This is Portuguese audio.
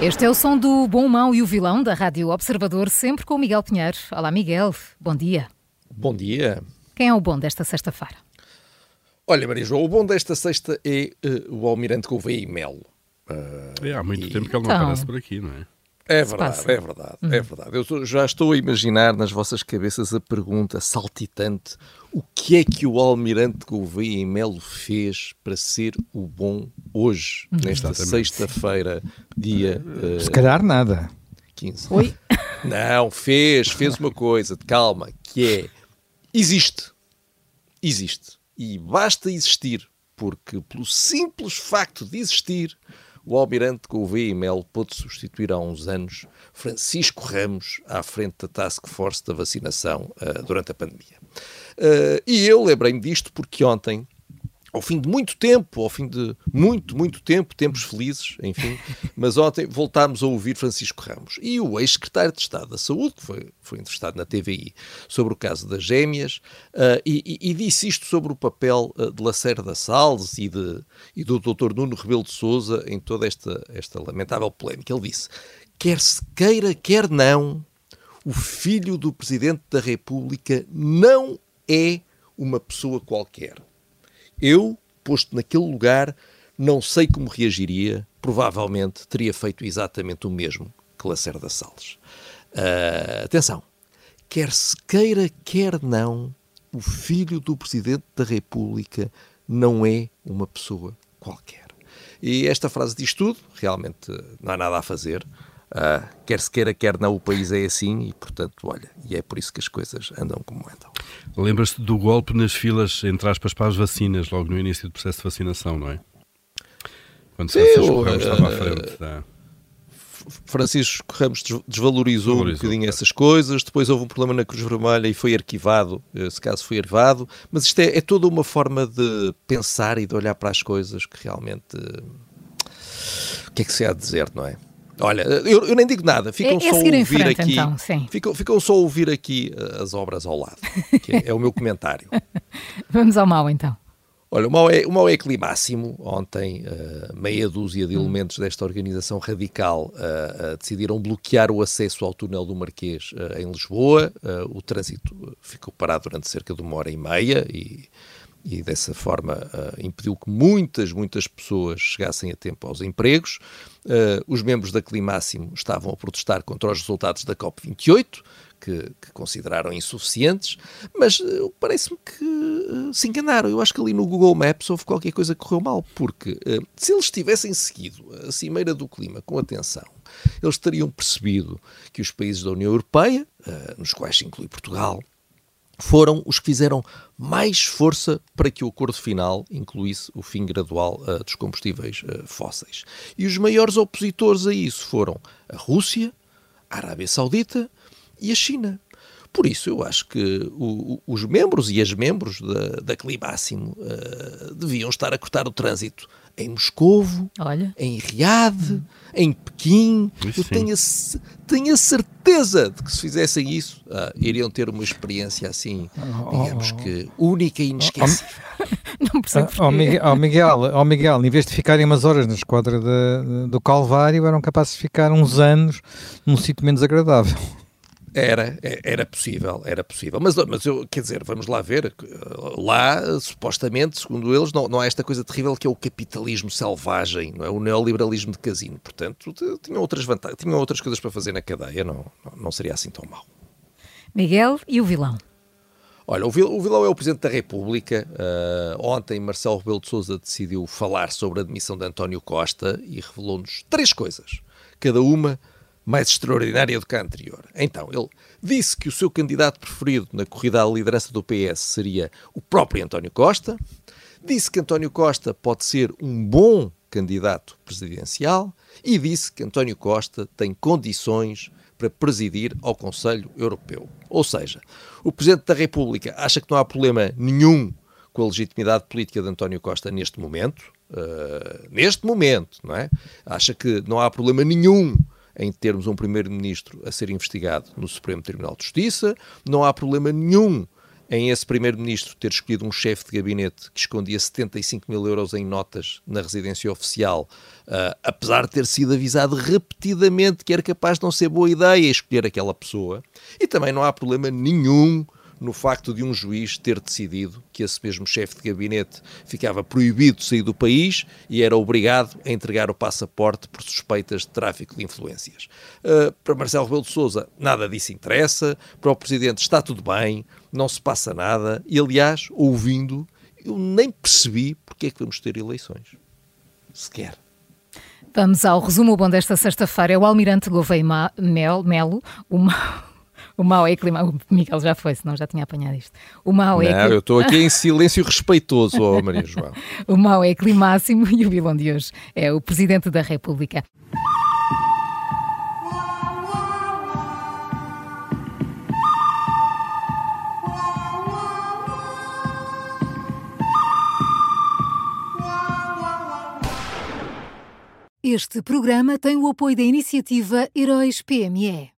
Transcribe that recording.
Este é o som do Bom, o Mau e o Vilão da Rádio Observador, sempre com o Miguel Pinheiro. Olá, Miguel. Bom dia. Bom dia. Quem é o bom desta sexta-feira? Olha, Maria João, o bom desta sexta é uh, o Almirante Gouveia e Melo. Uh, é, há muito e... tempo que ele não então... aparece por aqui, não é? É verdade, é verdade, é uhum. é verdade. Eu já estou a imaginar nas vossas cabeças a pergunta saltitante: o que é que o Almirante Gouveia e Melo fez para ser o bom hoje, uhum. nesta sexta-feira, dia. Uh, Se calhar nada. 15. Oi? Não, fez, fez uma coisa, calma, que é. Existe. Existe. E basta existir, porque pelo simples facto de existir, o almirante Gouveia e Melo pôde substituir há uns anos Francisco Ramos à frente da Task Force da vacinação uh, durante a pandemia. Uh, e eu lembrei-me disto porque ontem ao fim de muito tempo, ao fim de muito, muito tempo, tempos felizes, enfim, mas ontem voltámos a ouvir Francisco Ramos e o ex-secretário de Estado da Saúde, que foi, foi entrevistado na TVI sobre o caso das gêmeas, uh, e, e, disse isto sobre o papel uh, de Lacerda Salles e, de, e do Dr. Nuno Rebelo de Souza em toda esta, esta lamentável polémica. Ele disse, quer se queira, quer não, o filho do Presidente da República não é uma pessoa qualquer eu, posto naquele lugar, não sei como reagiria, provavelmente teria feito exatamente o mesmo que Lacerda Salles. Uh, atenção, quer se queira, quer não, o filho do Presidente da República não é uma pessoa qualquer. E esta frase diz tudo, realmente não há nada a fazer. Uh, quer se queira, quer não, o país é assim e, portanto, olha, e é por isso que as coisas andam como andam. Lembras-te do golpe nas filas, entre aspas, para as vacinas, logo no início do processo de vacinação, não é? Quando Sim, Francisco Ramos uh, estava à frente. Francisco Ramos desvalorizou, um bocadinho claro. essas coisas, depois houve um problema na Cruz Vermelha e foi arquivado, esse caso foi arquivado, mas isto é, é toda uma forma de pensar e de olhar para as coisas que realmente... O que é que se há a dizer, não é? Olha, eu, eu, nem digo nada, ficam é, é só a ouvir frente, aqui. Então, ficam, ficam só a ouvir aqui uh, as obras ao lado. é, é, o meu comentário. Vamos ao mal então. Olha, o mal é, o mal é climáximo. Ontem, uh, meia dúzia de hum. elementos desta organização radical uh, decidiram bloquear o acesso ao túnel do Marquês em Lisboa. o trânsito ficou parado durante cerca de uma hora e meia e e dessa forma uh, impediu que muitas, muitas pessoas chegassem a tempo aos empregos. Uh, os membros da Climáximo estavam a protestar contra os resultados da COP28, que, que consideraram insuficientes, mas uh, parece-me que se enganaram. Eu acho que ali no Google Maps houve qualquer coisa que correu mal, porque se eles tivessem seguido a Cimeira do Clima com atenção, eles teriam percebido que os países da União Europeia, nos quais se inclui Portugal, foram os que fizeram mais força para que o acordo final incluísse o fim gradual uh, dos combustíveis uh, fósseis. E os maiores opositores a isso foram a Rússia, a Arábia Saudita e a China. Por isso, eu acho que o, o, os membros e as membros da, da Climáximo uh, deviam estar a cortar o trânsito em Moscovo, Olha. em Riad, hum. em Pequim. eu tenho a, tenho a certeza de que se fizessem isso, uh, iriam ter uma experiência assim, digamos que única e inesquecível. Não percebo. Ao Miguel, ao Miguel, ao Miguel, em vez de ficarem umas horas na esquadra de, do Calvário, eram capazes de ficar uns anos num sítio menos agradável. Era, era possível, era possível. Mas, mas eu, quer dizer, vamos lá ver. Lá, supostamente, segundo eles, não, não há esta coisa terrível que é o capitalismo selvagem, não é? O neoliberalismo de casino. Portanto, tinham outras vantagens, tinham outras coisas para fazer na cadeia, não, não seria assim tão mau. Miguel e o vilão? Olha, o vilão é o Presidente da República. Uh, ontem, Marcelo Rebelo de Sousa decidiu falar sobre a admissão de António Costa e revelou-nos três coisas. Cada uma mais extraordinária do que a anterior. Então, ele disse que o seu candidato preferido na corrida à liderança do PS seria o próprio António Costa, disse que António Costa pode ser um bom candidato presidencial e disse que António Costa tem condições para presidir ao Conselho Europeu. Ou seja, o Presidente da República acha que não há problema nenhum com a legitimidade política de António Costa neste momento, uh, neste momento, não é? Acha que não há problema nenhum em termos um primeiro-ministro a ser investigado no Supremo Tribunal de Justiça, não há problema nenhum em esse primeiro-ministro ter escolhido um chefe de gabinete que escondia 75 mil euros em notas na residência oficial, uh, apesar de ter sido avisado repetidamente que era capaz de não ser boa ideia escolher aquela pessoa. E também não há problema nenhum no facto de um juiz ter decidido que esse mesmo chefe de gabinete ficava proibido de sair do país e era obrigado a entregar o passaporte por suspeitas de tráfico de influências. Uh, para Marcelo Rebelo de Sousa, nada disso interessa, para o Presidente está tudo bem, não se passa nada, e aliás, ouvindo, eu nem percebi porque é que vamos ter eleições. Sequer. Vamos ao resumo bom desta sexta-feira. É o Almirante Gouveia Melo, uma o mau é clima. O Miguel já foi, senão já tinha apanhado isto. O mau é. Não, eu estou aqui em silêncio respeitoso, oh Maria João. o mau é climáximo e o vilão de hoje é o Presidente da República. Este programa tem o apoio da iniciativa Heróis PME.